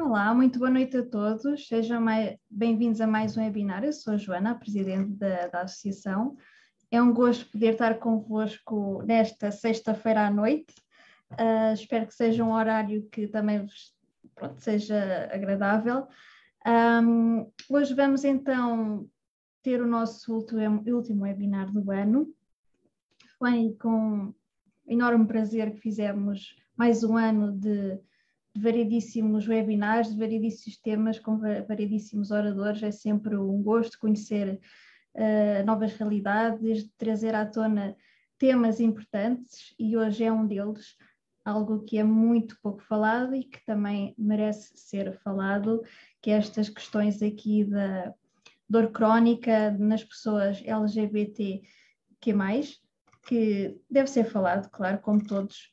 Olá, muito boa noite a todos. Sejam bem-vindos a mais um webinar. Eu sou a Joana, a presidente da, da associação. É um gosto poder estar convosco nesta sexta-feira à noite. Uh, espero que seja um horário que também vos, pronto, seja agradável. Um, hoje vamos então ter o nosso último, último webinar do ano. Foi com enorme prazer que fizemos mais um ano de variedíssimos webinars, de variedíssimos temas, com variedíssimos oradores. É sempre um gosto conhecer uh, novas realidades, de trazer à tona temas importantes e hoje é um deles, algo que é muito pouco falado e que também merece ser falado, que é estas questões aqui da dor crónica nas pessoas LGBT que mais, que deve ser falado, claro, como todos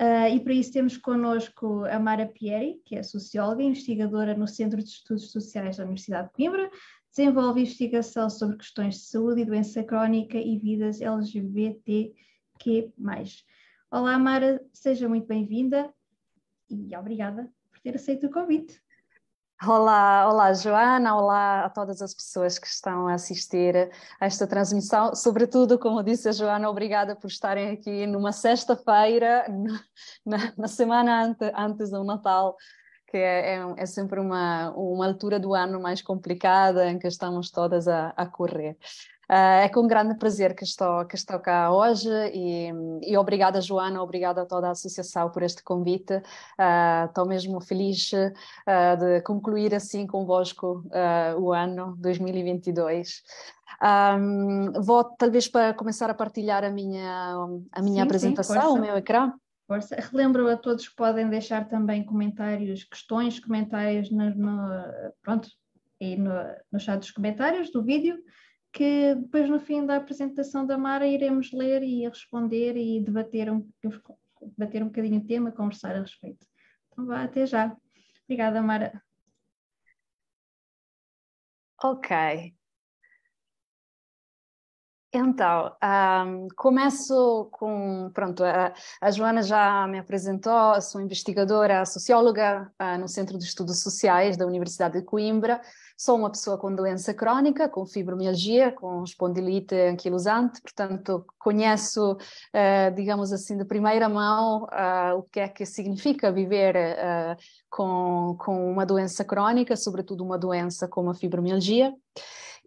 Uh, e para isso temos connosco a Mara Pieri, que é socióloga e investigadora no Centro de Estudos Sociais da Universidade de Coimbra, desenvolve investigação sobre questões de saúde e doença crónica e vidas LGBTQ+. Olá Mara, seja muito bem-vinda e obrigada por ter aceito o convite. Olá, olá Joana, olá a todas as pessoas que estão a assistir a esta transmissão. Sobretudo, como disse a Joana, obrigada por estarem aqui numa sexta-feira, na, na, semana ante, antes do Natal, que é, é, é, sempre uma, uma altura do ano mais complicada em que estamos todas a, a correr. Uh, é com grande prazer que estou, que estou cá hoje e, e obrigada, Joana, obrigada a toda a associação por este convite. Uh, estou mesmo feliz uh, de concluir assim convosco o ano 2022. Um, vou talvez para começar a partilhar a minha, a minha sim, apresentação, sim, o meu ecrã. Força. Relembro a todos que podem deixar também comentários, questões, comentários no, no pronto, e no, no chat dos comentários do vídeo que depois no fim da apresentação da Mara iremos ler e responder e debater um, debater um bocadinho o tema, conversar a respeito. Então vá, até já. Obrigada, Mara. Ok. Então, um, começo com, pronto, a, a, Joana já me apresentou, sou investigadora, socióloga uh, no Centro de Estudos Sociais da Universidade de Coimbra, Sou uma pessoa com doença crónica, com fibromialgia, com espondilite anquilosante, portanto, conheço, uh, digamos assim, de primeira mão uh, o que é que significa viver com, com uma doença crónica, sobretudo uma doença como a fibromialgia.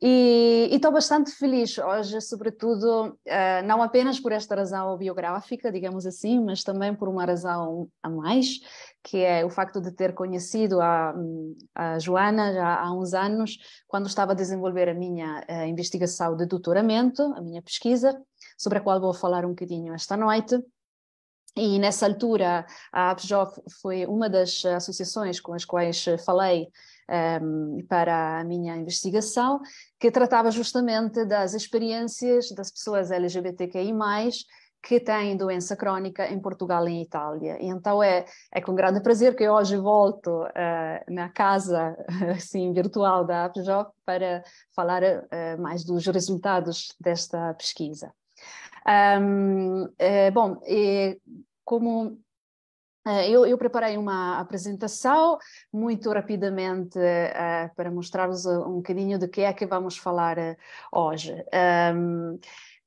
E estou bastante feliz hoje, sobretudo, uh, não apenas por esta razão biográfica, digamos assim, mas também por uma razão a mais, que é o facto de ter conhecido a, a Joana já há uns anos, quando estava a desenvolver a minha uh, investigação de doutoramento, a minha pesquisa, sobre a qual vou falar um bocadinho esta noite. E nessa altura, a APJOC foi uma das associações com as quais falei um, para a minha investigação, que tratava justamente das experiências das pessoas LGBTQI+, que têm doença crónica em Portugal e em Itália. E então é, é com grande prazer que hoje volto uh, na casa assim, virtual da APJOC para falar uh, mais dos resultados desta pesquisa. Um, é, bom, e como eu, eu, preparei uma apresentação muito rapidamente uh, para mostrar-vos um bocadinho de que é que vamos falar hoje. Um,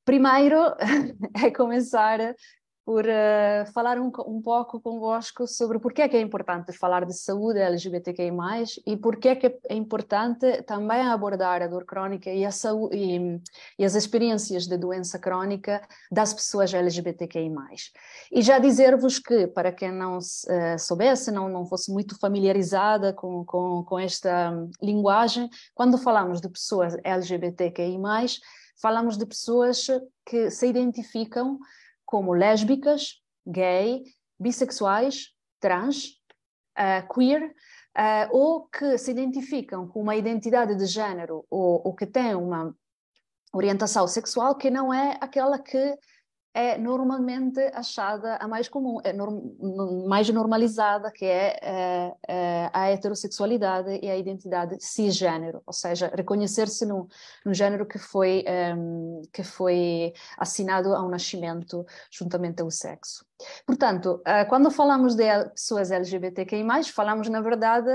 primeiro é começar por uh, falar um, um pouco convosco sobre por que é que é importante falar de saúde LGBTQI+, e por que é que é importante também abordar a dor crónica e, a saúde, e, e as experiências de doença crónica das pessoas LGBTQI+. E já dizer-vos que, para quem não uh, soubesse, não, não fosse muito familiarizada com, com, com esta um, linguagem, quando falamos de pessoas LGBTQI+, falamos de pessoas que se identificam como lésbicas, gay, bissexuais, trans, uh, queer, uh, ou que se identificam com uma identidade de género ou, ou que têm uma orientação sexual que não é aquela que é normalmente achada a mais comum, é norm, mais normalizada, que é, é, é, a heterossexualidade e a identidade cisgênero, ou seja, reconhecer-se no, no gênero que foi, um, que foi assinado ao nascimento juntamente ao sexo. Portanto, uh, quando falamos de pessoas LGBTQI+, falamos, na verdade,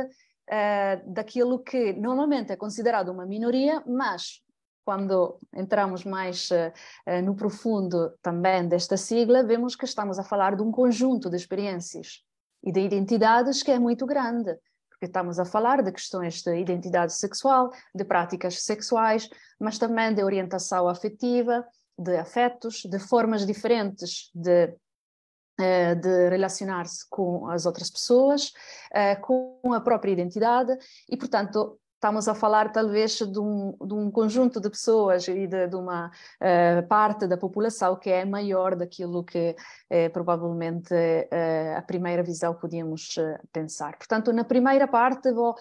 daquilo que normalmente é considerado uma minoria, mas quando entramos mais uh, no profundo também desta sigla, vemos que estamos a falar de um conjunto de experiências e de identidades que é muito grande, porque estamos a falar de questões de identidade sexual, de práticas sexuais, mas também de orientação afetiva, de afetos, de formas diferentes de eh, de relacionar-se com as outras pessoas, com a própria identidade e, portanto, estamos a falar talvez de um, de um conjunto de pessoas e de, de uma uh, parte da população que é maior daquilo que uh, provavelmente uh, a primeira visão podíamos pensar. Portanto, na primeira parte vou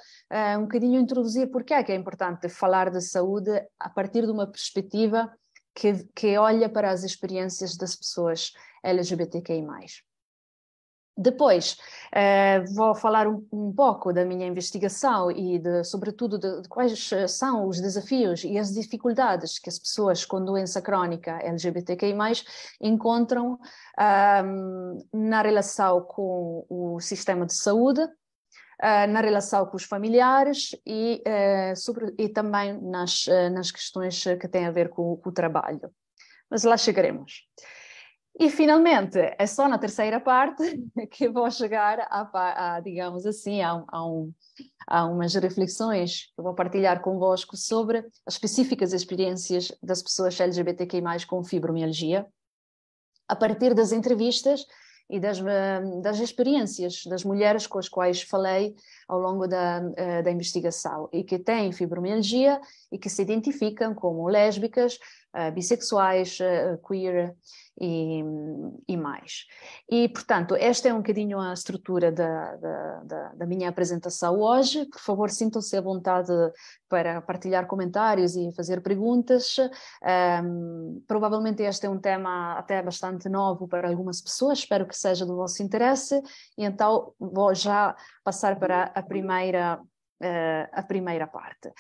um bocadinho introduzir porque é que é importante falar de saúde a partir de uma perspectiva que, que olha para as experiências das pessoas LGBTQI+. Depois, eh, vou falar um, um, pouco da minha investigação e, de, sobretudo, de, de, quais são os desafios e as dificuldades que as pessoas com doença crónica LGBTQI+, encontram um, na relação com o sistema de saúde, uh, na relação com os familiares e, uh, sobre, e também nas, uh, nas questões que têm a ver com, com o trabalho. Mas lá chegaremos. E finalmente, é só na terceira parte que vou chegar a, a digamos assim, a, a, um, a, umas reflexões que vou partilhar convosco sobre as específicas experiências das pessoas LGBTQI+, com fibromialgia, a partir das entrevistas e das, das experiências das mulheres com as quais falei ao longo da, eh, da investigação e que têm fibromialgia e que se identificam como lésbicas, uh, bissexuais, queer e, e, mais. E, portanto, esta é um bocadinho a estrutura da, da, da, da minha apresentação hoje. Por favor, sintam-se à vontade para partilhar comentários e fazer perguntas. Um, provavelmente este é um tema até bastante novo para algumas pessoas, espero que seja do vosso interesse, e então vou já passar para a primeira, uh, a primeira parte.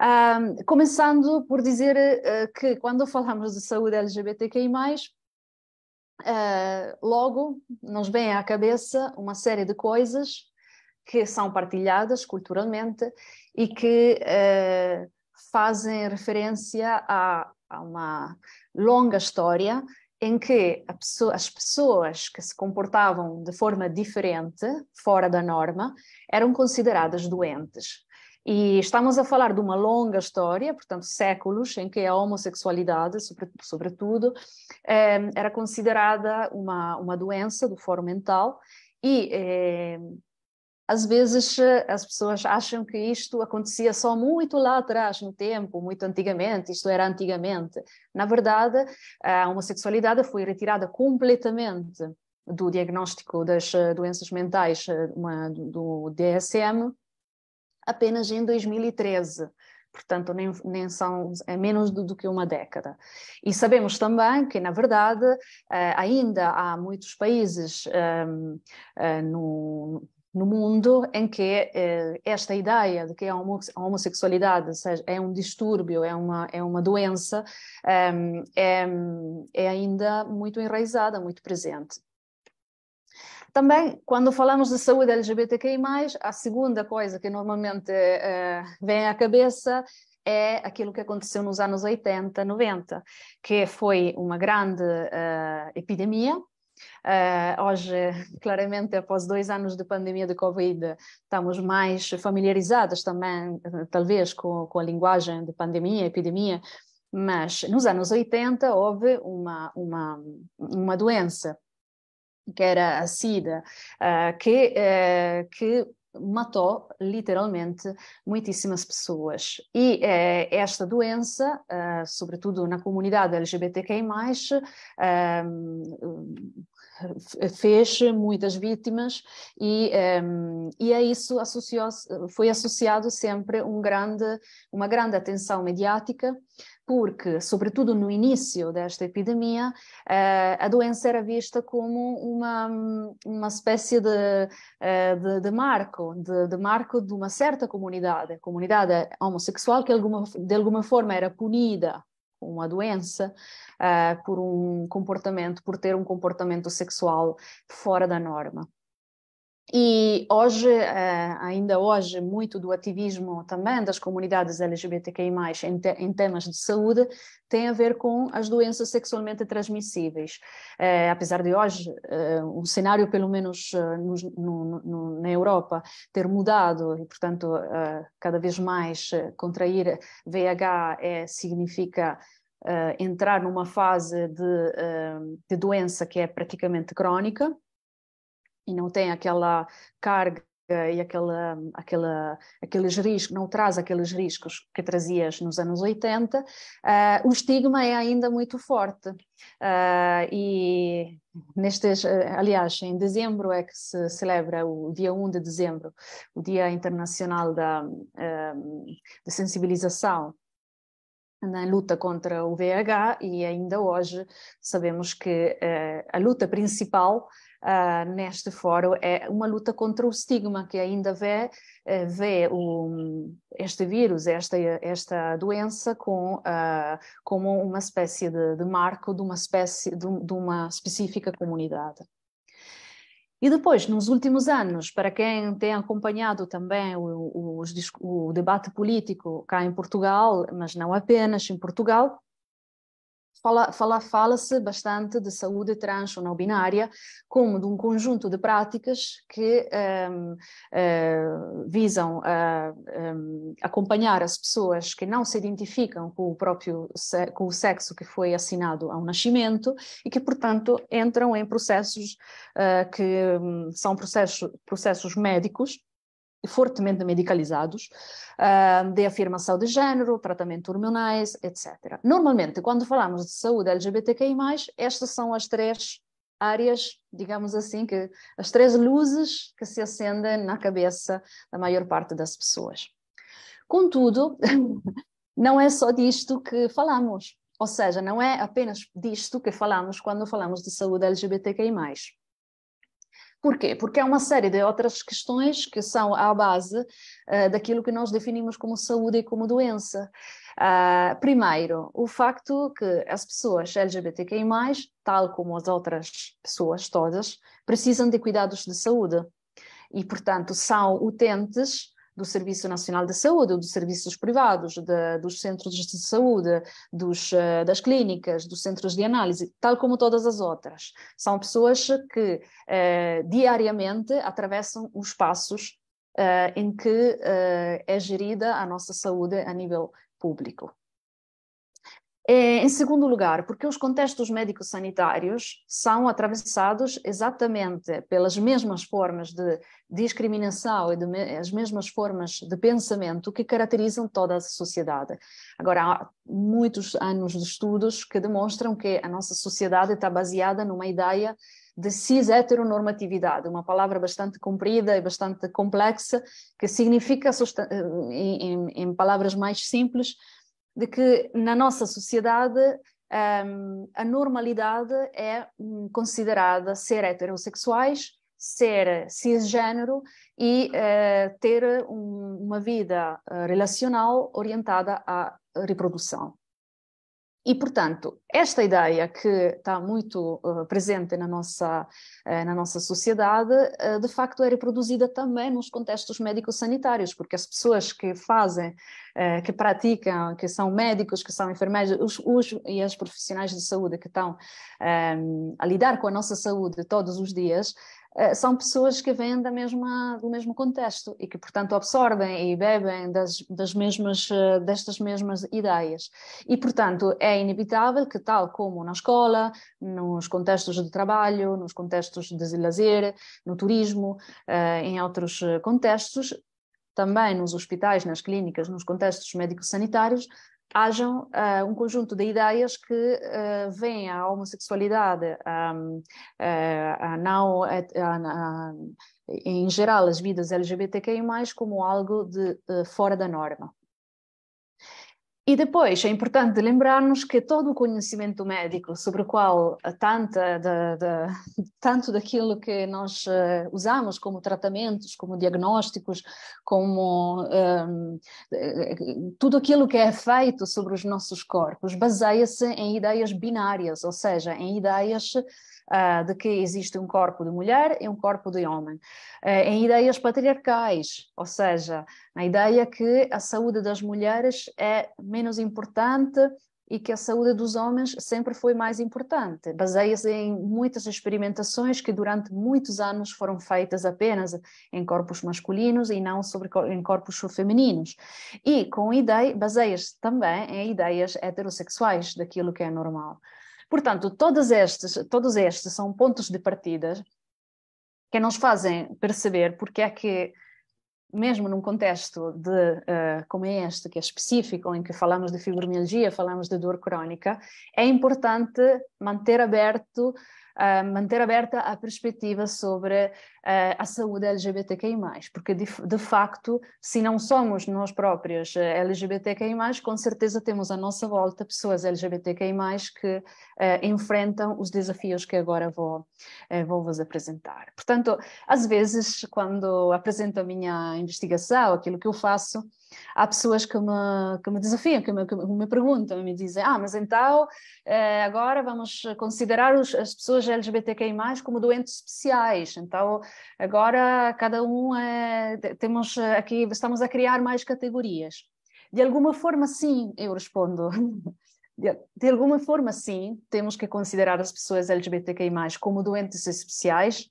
Um, começando por dizer uh, que quando falamos de saúde LGBTQI+, uh, logo nos vem à cabeça uma série de coisas que são partilhadas culturalmente e que uh, fazem referência a, a, uma longa história em que pessoa, as pessoas que se comportavam de forma diferente, fora da norma, eram consideradas doentes. E estamos a falar de uma longa história, portanto, séculos, em que a homossexualidade, sobretudo, eh, era considerada uma, uma doença do foro mental e eh, às vezes as pessoas acham que isto acontecia só muito lá atrás no tempo, muito antigamente, isto era antigamente. Na verdade, a homossexualidade foi retirada completamente do diagnóstico das doenças mentais uma, do DSM apenas em 2013 portanto nem, nem são é menos do, do, que uma década. E sabemos também que, na verdade, eh, ainda há muitos países um, eh, no, no mundo em que eh, esta ideia de que a homossexualidade seja, é um distúrbio, é uma, é uma doença, um, é, é ainda muito enraizada, muito presente. Também, quando falamos de saúde LGBTQI+, a segunda coisa que normalmente uh, vem à cabeça é aquilo que aconteceu nos anos 80, 90, que foi uma grande uh, epidemia. Uh, hoje, claramente, após dois anos de pandemia de Covid, estamos mais familiarizados também, talvez, com, com a linguagem de pandemia, epidemia, mas nos anos 80 houve uma, uma, uma doença que era a SIDA, uh, que, uh, que matou literalmente muitíssimas pessoas. E uh, esta doença, sobretudo na comunidade LGBTQI+, fez muitas vítimas e, um, e a isso associou foi associado sempre um grande, uma grande atenção mediática porque, sobretudo no início desta epidemia, eh, a doença era vista como uma, uma espécie de, eh, de, de marco, de, de, marco de uma certa comunidade, a comunidade homossexual que alguma, de alguma forma era punida com uma doença uh, por um comportamento, por ter um comportamento sexual fora da norma. E hoje, eh, ainda hoje, muito do ativismo também das comunidades LGBTQI+, em, em temas de saúde, tem a ver com as doenças sexualmente transmissíveis. Eh, apesar de hoje eh, o cenário, pelo menos no, no, no, na Europa, ter mudado e, portanto, cada vez mais contrair VIH é, significa entrar numa fase de, de doença que é praticamente crónica, e não tem aquela carga e aquela, aquela, aqueles riscos, não traz aqueles riscos que trazias nos anos 80, uh, eh, o estigma é ainda muito forte. Uh, e nestes, uh, aliás, em dezembro é que se celebra o dia 1 de dezembro, o Dia Internacional da, de Sensibilização na luta contra o VIH e ainda hoje sabemos que a luta principal uh, neste fórum é uma luta contra o estigma que ainda vê, uh, vê o, este vírus, esta, esta doença com, uh, como uma espécie de, de, marco de uma espécie de, de uma específica comunidade. E depois, nos últimos anos, para quem tem acompanhado também o, o, o, debate político cá em Portugal, mas não apenas em Portugal, fala, fala, fala-se bastante de saúde trans ou não binária como de um conjunto de práticas que um, uh, hum, visam uh, um, acompanhar as pessoas que não se identificam com o próprio com o sexo que foi assinado ao nascimento e que, portanto, entram em processos uh, que um, são processos, processos médicos fortemente medicalizados, uh, de afirmação de género, tratamento hormonais, etc. Normalmente, quando falamos de saúde LGBTQI+, estas são as três áreas, digamos assim, que as três luzes que se acendem na cabeça da maior parte das pessoas. Contudo, não é só disto que falamos, ou seja, não é apenas disto que falamos quando falamos de saúde LGBTQI+. Por quê? Porque há uma série de outras questões que são à base uh, daquilo que nós definimos como saúde e como doença. Uh, primeiro, o facto que as pessoas LGBTQI+, tal como as outras pessoas todas, precisam de cuidados de saúde e, portanto, são utentes do Serviço Nacional de Saúde, dos serviços privados, de, dos centros de saúde, dos, uh, das clínicas, dos centros de análise, tal como todas as outras. São pessoas que uh, diariamente atravessam os passos uh, em que é gerida a nossa saúde a nível público. É, em segundo lugar, porque os contextos médicos-sanitários são atravessados exatamente pelas mesmas formas de discriminação e de, as mesmas formas de pensamento que caracterizam toda a sociedade. Agora, há muitos anos de estudos que demonstram que a nossa sociedade está baseada numa ideia de cis-heteronormatividade, uma palavra bastante comprida e bastante complexa, que significa, em, em, em palavras mais simples, de que na nossa sociedade um, a normalidade é hum, considerada ser heterossexuais, ser cisgênero e uh, ter um, uma vida uh, relacional orientada à reprodução. E, portanto, esta ideia que está muito uh, presente na nossa, uh, na nossa sociedade, uh, de facto é reproduzida também nos contextos médico-sanitários, porque as pessoas que fazem, que praticam, que são médicos, que são enfermeiros, os, os e as profissionais de saúde que estão um, a lidar com a nossa saúde todos os dias, são pessoas que vêm da mesma, do mesmo contexto e que, portanto, absorvem e bebem das, das mesmas, eh, destas mesmas ideias. E, portanto, é inevitável que, tal como na escola, nos contextos de trabalho, nos contextos de lazer, no turismo, eh, em outros contextos, também nos hospitais, nas clínicas, nos contextos médico-sanitários, hajam uh, um conjunto de ideias que uh, veem a homossexualidade, um, uh, a não, em geral as vidas LGBTQI+, como algo de fora da norma. E depois é importante lembrarmos que todo o conhecimento médico sobre o qual tanta, de, de, tanto daquilo que nós uh, usamos como tratamentos, como diagnósticos, como ehm, tudo aquilo que é feito sobre os nossos corpos, baseia-se em ideias binárias, ou seja, em ideias uh, de que existe um corpo de mulher e um corpo de homem, uh, em ideias patriarcais, ou seja, a ideia que a saúde das mulheres é menos importante e que a saúde dos homens sempre foi mais importante. Baseia-se em muitas experimentações que durante muitos anos foram feitas apenas em corpos masculinos e não sobre em corpos femininos. E com ideia, baseia-se também em ideias heterossexuais daquilo que é normal. Portanto, todos estes, todos estes são pontos de partida que nos fazem perceber porque é que, mesmo num contexto de, uh, como é este, que é específico, em que falamos de fibromialgia, falamos de dor crónica, é importante manter aberto uh, manter aberta a perspectiva sobre a saúde LGBTQI+, porque de, de, facto, se não somos nós próprios eh, LGBTQI+, com certeza temos à nossa volta pessoas LGBTQI+, que uh, enfrentam os desafios que agora vou, vou vos apresentar. Portanto, às vezes, quando apresento a minha investigação, aquilo que eu faço, há pessoas que me, que me desafiam, que me, que me perguntam, me dizem, ah, mas então eh, agora vamos considerar os, as pessoas LGBTQI+, como doentes especiais, então agora cada um é, temos aqui, estamos a criar mais categorias. De alguma forma, sim, eu respondo. De, de alguma forma, sim, temos que considerar as pessoas LGBTQI+, como doentes especiais,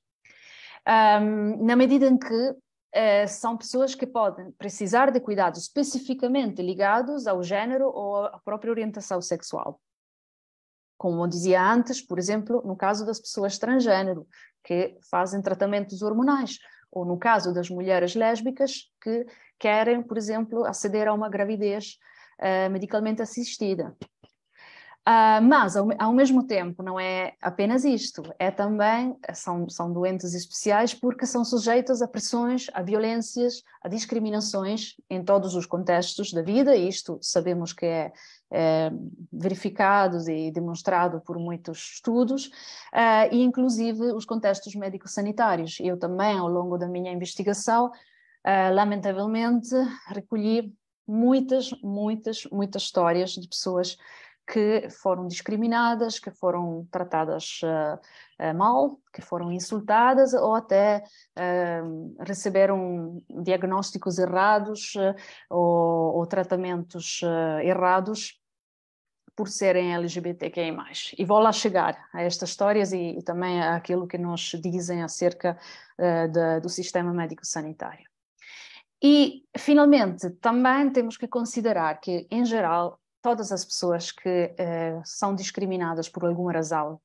um, na medida em que eh, são pessoas que podem precisar de cuidados especificamente ligados ao género ou à própria orientação sexual. Como dizia antes, por exemplo, no caso das pessoas transgênero, que fazem tratamentos hormonais, ou no caso das mulheres lésbicas que querem, por exemplo, aceder a uma gravidez uh, medicalmente assistida. Uh, mas, ao, ao, mesmo tempo, não é apenas isto, é também, são, são doentes especiais porque são sujeitos a pressões, a violências, a discriminações em todos os contextos da vida, e isto sabemos que é, é verificado e demonstrado por muitos estudos, uh, e inclusive os contextos médico-sanitários. Eu também, ao longo da minha investigação, uh, lamentavelmente, recolhi muitas, muitas, muitas histórias de pessoas que foram discriminadas, que foram tratadas uh, mal, que foram insultadas ou até uh, receberam diagnósticos errados ou, ou, tratamentos errados por serem LGBTQI+. E vou lá chegar a estas histórias e, e também àquilo que nos dizem acerca do sistema médico-sanitário. E, finalmente, também temos que considerar que, em geral, todas as pessoas que uh, são discriminadas por alguma razão,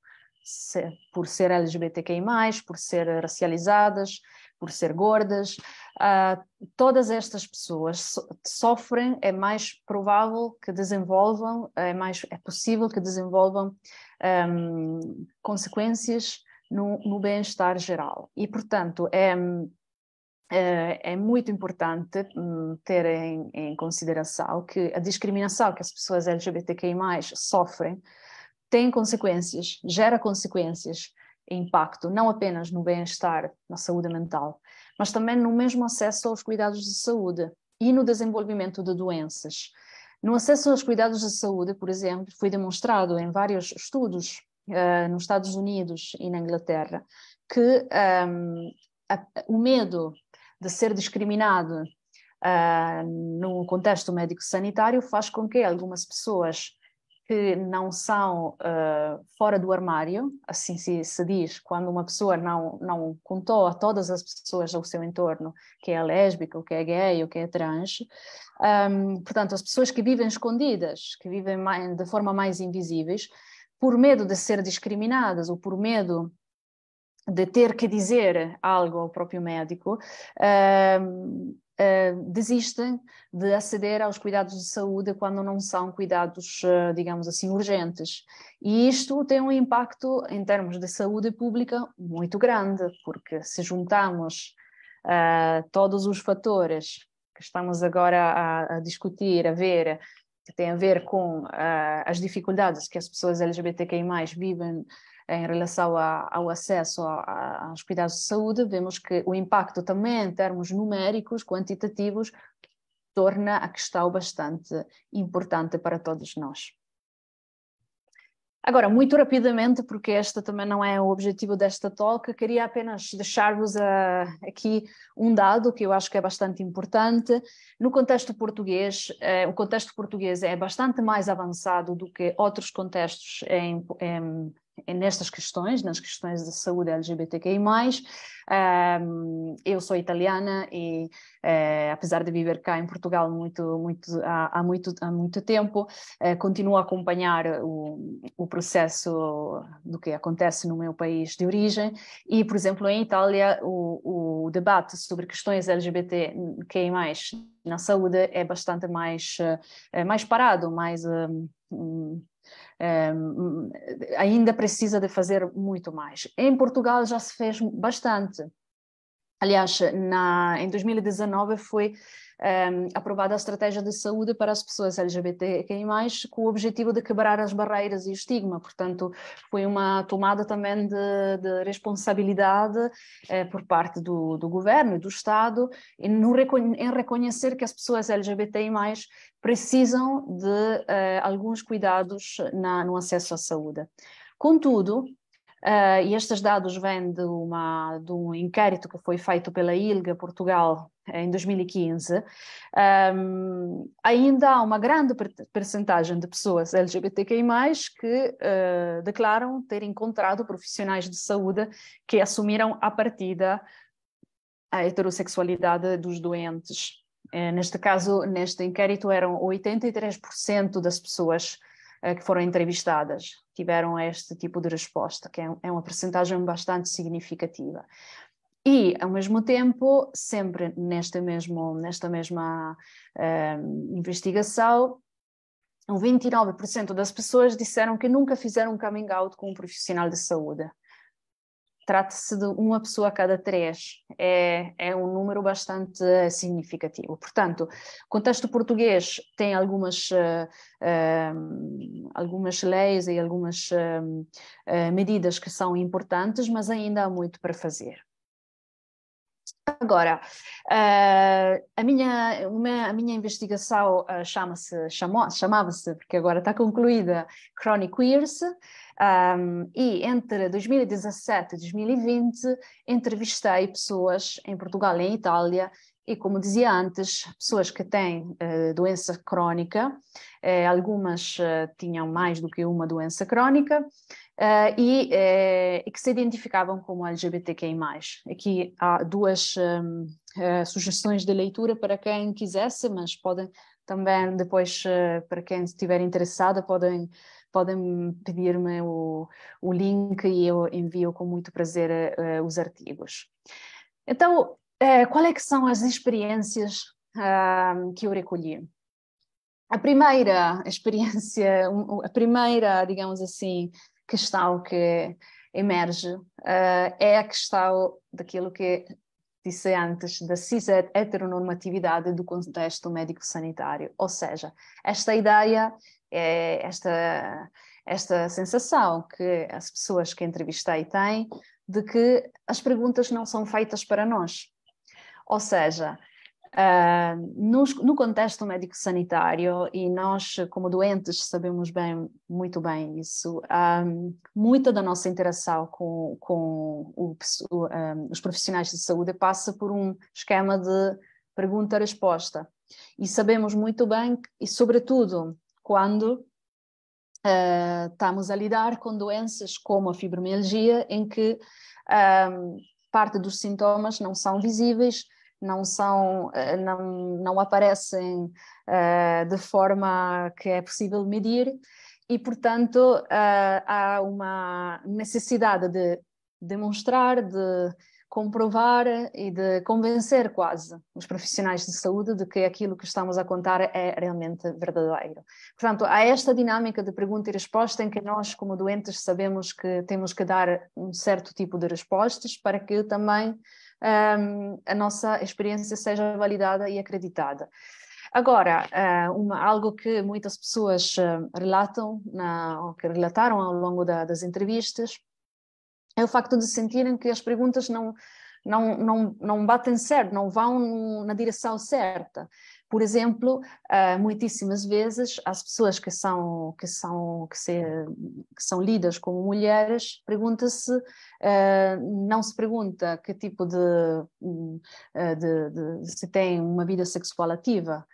se, por ser LGBTQI+, por ser racializadas, por ser gordas, uh, todas estas pessoas so sofrem, é mais provável que desenvolvam, é mais é possível que desenvolvam um, consequências no, no bem-estar geral. E, portanto, é, é muito importante hum, ter em, em, consideração que a discriminação que as pessoas LGBTQI+, sofrem tem consequências, gera consequências, impacto, não apenas no bem-estar, na saúde mental, mas também no mesmo acesso aos cuidados de saúde e no desenvolvimento de doenças. No acesso aos cuidados de saúde, por exemplo, foi demonstrado em vários estudos uh, nos Estados Unidos e na Inglaterra que um, o medo de ser discriminado uh, no contexto médico-sanitário faz com que algumas pessoas que não são uh, fora do armário, assim se, se, diz, quando uma pessoa não, não contou a todas as pessoas ao seu entorno que é lésbica, ou que é gay, ou que é trans, um, portanto, as pessoas que vivem escondidas, que vivem mais, de forma mais invisíveis, por medo de ser discriminadas ou por medo de ter que dizer algo ao próprio médico, uh, uh, desistem de aceder aos cuidados de saúde quando não são cuidados, uh, digamos assim, urgentes. E isto tem um impacto em termos de saúde pública muito grande, porque se juntamos ah, todos os fatores que estamos agora a, a discutir, a ver, que tem a ver com uh, as dificuldades que as pessoas LGBTQI+, vivem em relação a, ao acesso a, a, aos cuidados de saúde, vemos que o impacto também em termos numéricos, quantitativos, torna a questão bastante importante para todos nós. Agora, muito rapidamente, porque este também não é o objetivo desta talk, queria apenas deixar-vos uh, aqui um dado que eu acho que é bastante importante. No contexto português, uh, o contexto português é bastante mais avançado do que outros contextos em, em nestas questões, nas questões de saúde LGBTQI+. Um, eu sou italiana e, uh, apesar de viver cá em Portugal muito, muito, há, há muito, há muito tempo, uh, continuo a acompanhar o, o processo do que acontece no meu país de origem e, por exemplo, em Itália, o, o debate sobre questões LGBTQI+, na saúde é bastante mais, uh, mais parado, mais... Um, ainda precisa de fazer muito mais. Em Portugal já se fez bastante. Aliás, na, em 2019 foi um, aprovada a estratégia de saúde para as pessoas LGBTQI+, com o objetivo de quebrar as barreiras e o estigma. Portanto, foi uma tomada também de, de responsabilidade eh, por parte do, do governo e do Estado em, no, em reconhecer que as pessoas LGBTI+, precisam de eh, alguns cuidados na, no acesso à saúde. Contudo, Uh, e estes dados vêm de, uma, de, um inquérito que foi feito pela ILGA Portugal em 2015. Um, ainda há uma grande percentagem de pessoas LGBTQI+, que uh, declaram ter encontrado profissionais de saúde que assumiram a partida a heterossexualidade dos doentes. Uh, neste caso, neste inquérito, eram 83% das pessoas que foram entrevistadas tiveram este tipo de resposta, que é, é uma percentagem bastante significativa. E, ao mesmo tempo, sempre nesta, mesmo, nesta mesma uh, investigação, 29% das pessoas disseram que nunca fizeram um coming out com um profissional de saúde trata-se de uma pessoa a cada três, é, é um número bastante significativo. Portanto, o contexto português tem algumas, uh, uh, algumas leis e algumas uh, medidas que são importantes, mas ainda há muito para fazer. Agora, a, minha, a minha investigação chama-se, chamava-se, porque agora está concluída, Chronic Queers, um, e entre 2017 e 2020 entrevistei pessoas em Portugal e em Itália e, como dizia antes, pessoas que têm uh, doença crónica, uh, algumas uh, tinham mais do que uma doença crónica, e, e, que se identificavam como LGBTQI+. Aqui há duas um, sugestões de leitura para quem quisesse, mas podem também depois, para quem estiver interessada, podem podem pedir-me o, o link e eu envio com muito prazer uh, os artigos. Então, uh, qual é são as experiências uh, que eu recolhi? A primeira experiência, a primeira, digamos assim, questão que emerge é a questão daquilo que disse antes, da cis heteronormatividade do contexto médico-sanitário. Ou seja, esta ideia é esta, esta sensação que as pessoas que entrevistei têm de que as perguntas não são feitas para nós. Ou seja, Uh, no, no, contexto médico-sanitário, e nós, como doentes, sabemos bem, muito bem isso, um, muita da nossa interação com, com o, um, os profissionais de saúde passa por um esquema de pergunta-resposta. E sabemos muito bem, e sobretudo quando uh, estamos a lidar com doenças como a fibromialgia, em que parte dos sintomas não são visíveis, não são, uh, não, não aparecem uh, de forma que é possível medir e, portanto, há uma necessidade de demonstrar, de comprovar e de convencer quase os profissionais de saúde de que aquilo que estamos a contar é realmente verdadeiro. Portanto, há esta dinâmica de pergunta e resposta em que nós, como doentes, sabemos que temos que dar um certo tipo de respostas para que também um, a nossa experiência seja validada e acreditada. Agora, uh, uma, algo que muitas pessoas uh, relatam, na, ou que relataram ao longo da, das entrevistas, é o facto de sentirem que as perguntas não, não, não, não batem certo, não vão na direção certa. Por exemplo, uh, muitíssimas vezes as pessoas que são que são que, se, que são lidas como mulheres pergunta-se uh, não se pergunta que tipo de, uh, de, de, se tem uma vida sexual ativa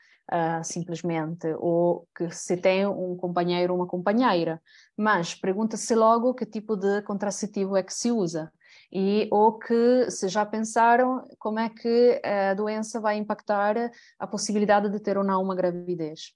simplesmente ou que se tem um companheiro ou uma companheira, mas pergunta-se logo que tipo de contraceptivo é que se usa e ou que se já pensaram como é que a doença vai impactar a possibilidade de ter ou não uma gravidez.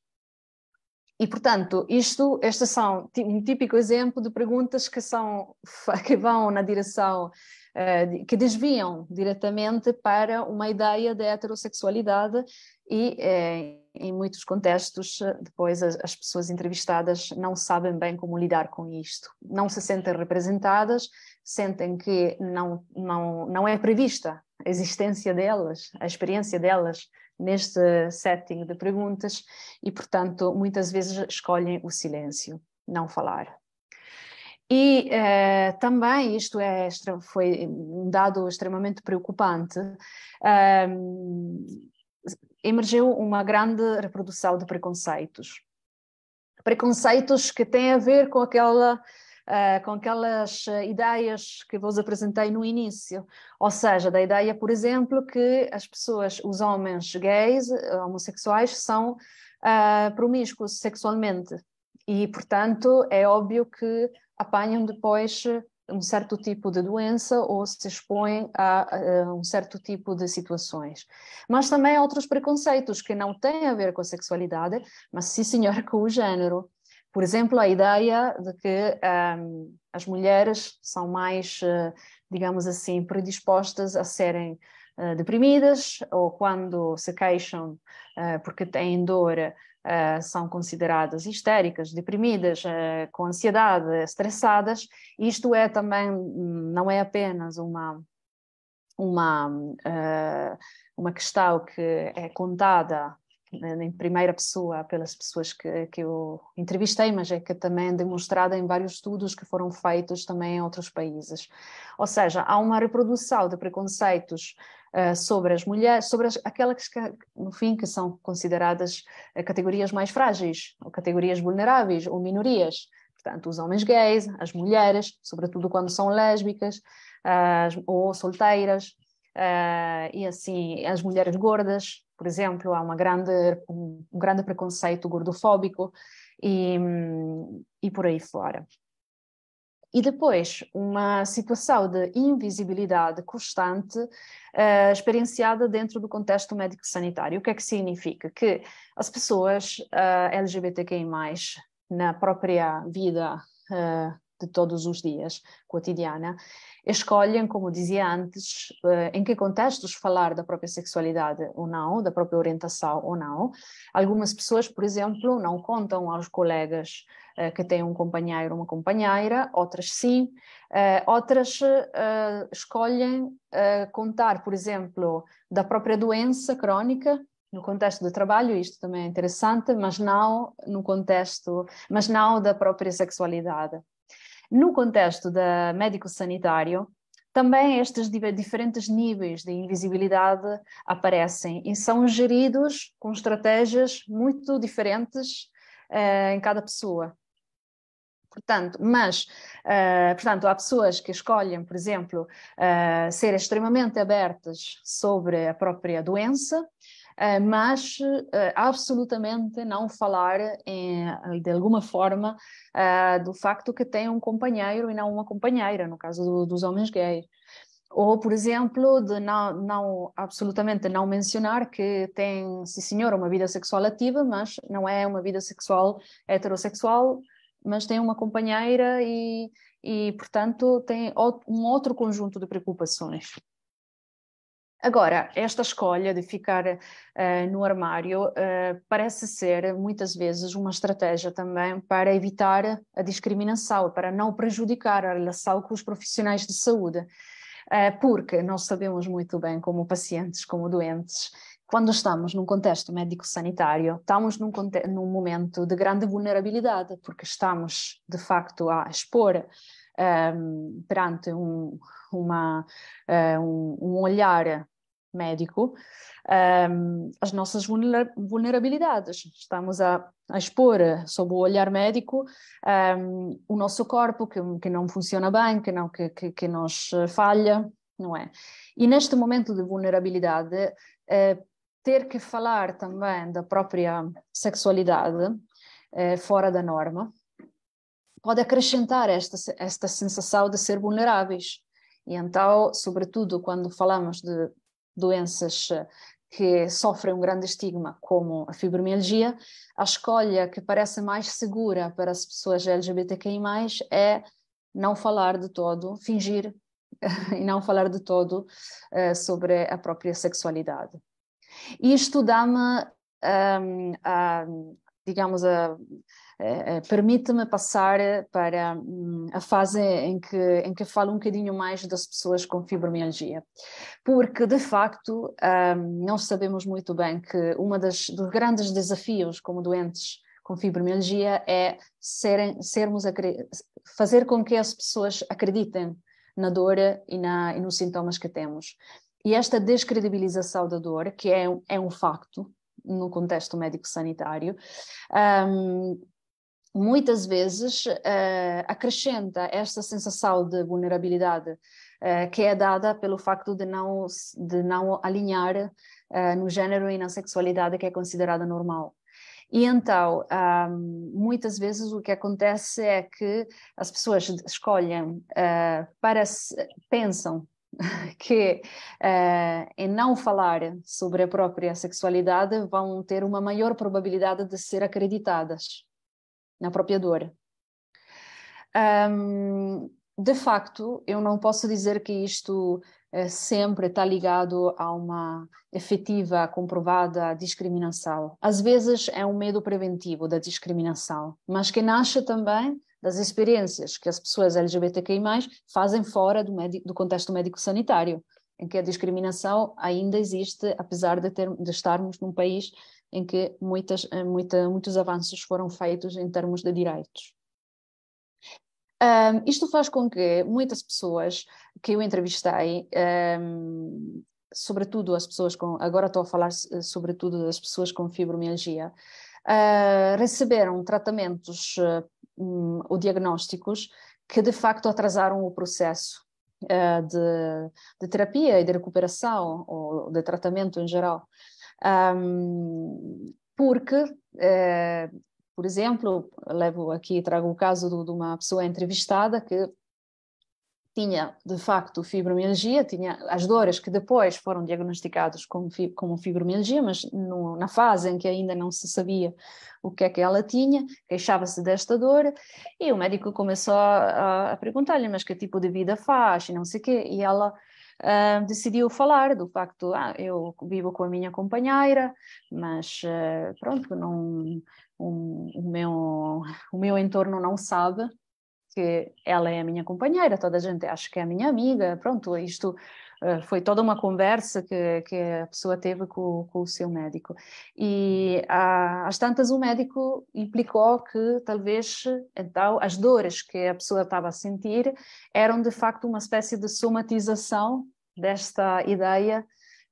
E, portanto, isto, estes são um típico exemplo de perguntas que, são, que vão na direção, uh, que desviam diretamente para uma ideia de heterossexualidade e, eh, em muitos contextos, depois as, as, pessoas entrevistadas não sabem bem como lidar com isto. Não se sentem representadas, sentem que não, não, não é prevista a existência delas, a experiência delas neste setting de perguntas e, portanto, muitas vezes escolhem o silêncio, não falar. E eh, também isto é, foi um dado extremamente preocupante. Um, emergiu uma grande reprodução de preconceitos. Preconceitos que têm a ver com aquela uh, com aquelas ideias que vos apresentei no início. Ou seja, da ideia, por exemplo, que as pessoas, os homens gays, homossexuais, são uh, promíscuos sexualmente. E, portanto, é óbvio que apanham depois um certo tipo de doença ou se expõem a, a, um certo tipo de situações. Mas também há outros preconceitos que não têm a ver com a sexualidade, mas sim, senhor, com o género. Por exemplo, a ideia de que um, as mulheres são mais, uh, digamos assim, predispostas a serem uh, deprimidas ou quando se queixam uh, porque têm dor, são consideradas histéricas, deprimidas, com ansiedade, estressadas. Isto é também, não é apenas uma uma, uma questão que é contada em primeira pessoa pelas pessoas que, que eu entrevistei, mas é que também é demonstrada em vários estudos que foram feitos também em outros países. Ou seja, há uma reprodução de preconceitos uh, sobre as mulheres, sobre as, aquelas que, no fim, que são consideradas uh, categorias mais frágeis, ou categorias vulneráveis, ou minorias. Portanto, os homens gays, as mulheres, sobretudo quando são lésbicas uh, ou solteiras, e assim, as mulheres gordas, por exemplo, há uma grande, um, um grande preconceito gordofóbico e, e por aí fora. E depois, uma situação de invisibilidade constante uh, experienciada dentro do contexto médico-sanitário. O que é que significa? Que as pessoas uh, eh, LGBTQI+, na própria vida uh, de todos os dias, cotidiana, escolhem, como dizia antes, em que contextos falar da própria sexualidade ou não, da própria orientação ou não. Algumas pessoas, por exemplo, não contam aos colegas que têm um companheiro ou uma companheira, outras sim, eh, outras escolhem contar, por exemplo, da própria doença crónica no contexto do trabalho, isto também é interessante, mas não no contexto, mas não da própria sexualidade. No contexto da médico-sanitário, também estes diferentes níveis de invisibilidade aparecem e são geridos com estratégias muito diferentes uh, em cada pessoa. Portanto, mas, uh, portanto, há pessoas que escolhem, por exemplo, uh, ser extremamente abertas sobre a própria doença, eh, mas absolutamente não falar em, de alguma forma do facto que tem um companheiro e não uma companheira, no caso do, dos homens gays. Ou, por exemplo, de não, não, absolutamente não mencionar que tem, sim senhor, uma vida sexual ativa, mas não é uma vida sexual heterossexual, mas tem uma companheira e, e portanto, tem um outro conjunto de preocupações. Agora, esta escolha de ficar uh, no armário uh, parece ser muitas vezes uma estratégia também para evitar a discriminação, para não prejudicar a relação com os profissionais de saúde. porque nós sabemos muito bem, como pacientes, como doentes, quando estamos num contexto médico-sanitário, estamos num, num, momento de grande vulnerabilidade, porque estamos, de facto, a expor um, ehm, perante um, uma, uh, um, um, olhar médico um, ehm, as nossas vulnerabilidades. Estamos a, a, expor, sob o olhar médico, um, o nosso corpo que, que, não funciona bem, que, não, que, que, que nos falha, não é? E neste momento de vulnerabilidade, uh, ter que falar também da própria sexualidade eh, fora da norma pode acrescentar esta, esta sensação de ser vulneráveis. E então, sobretudo quando falamos de doenças eh, que sofrem um grande estigma, como a fibromialgia, a escolha que parece mais segura para as pessoas LGBTQI+, é não falar de todo, fingir e não falar de todo uh, sobre a própria sexualidade. E dá-me, um, a, digamos, a, a, permite-me passar para um, a fase em que, em que falo um bocadinho mais das pessoas com fibromialgia. Porque, de facto, um, nós sabemos muito bem que um dos grandes desafios como doentes com fibromialgia é serem, sermos fazer com que as pessoas acreditem na dor e, na, e nos sintomas que temos. E esta descredibilização da dor, que é, é um facto no contexto médico-sanitário, um, muitas vezes uh, acrescenta esta sensação de vulnerabilidade uh, que é dada pelo facto de não, de não alinhar uh, no género e na sexualidade que é considerada normal. E então, um, muitas vezes o que acontece é que as pessoas escolhem, para, pensam que uh, em não falar sobre a própria sexualidade vão ter uma maior probabilidade de ser acreditadas na própria dor. Um, de facto, eu não posso dizer que isto uh, sempre está ligado a uma efetiva, comprovada discriminação. Às vezes é um medo preventivo da discriminação, mas que nasce também das experiências que as pessoas LGBTQI+, fazem fora do, do contexto médico-sanitário, em que a discriminação ainda existe, apesar de, ter, de estarmos num país em que muitas, eh, muita, muitos avanços foram feitos em termos de direitos. Um, isto faz com que muitas pessoas que eu entrevistei, um, sobretudo as pessoas com, agora estou a falar eh, sobretudo das pessoas com fibromialgia, uh, receberam tratamentos uh, um, ou diagnósticos que de facto atrasaram o processo uh, de, de, terapia e de recuperação ou de tratamento em geral. Um, porque, uh, por exemplo, levo aqui, trago o caso de, de uma pessoa entrevistada que tinha de facto fibromialgia, tinha as dores que depois foram diagnosticadas como, como fibromialgia, mas no, na fase em que ainda não se sabia o que é que ela tinha, queixava-se desta dor e o médico começou a, a perguntar-lhe mas que tipo de vida faz? E não sei o quê, e ela uh, decidiu falar do facto, ah, eu vivo com a minha companheira, mas uh, pronto, não, um, o, meu, o meu entorno não sabe que ela é a minha companheira, toda a gente acha que é a minha amiga, pronto, isto uh, foi toda uma conversa que, que a pessoa teve com, com o seu médico. E uh, às tantas o médico implicou que talvez, então, as dores que a pessoa estava a sentir eram de facto uma espécie de somatização desta ideia,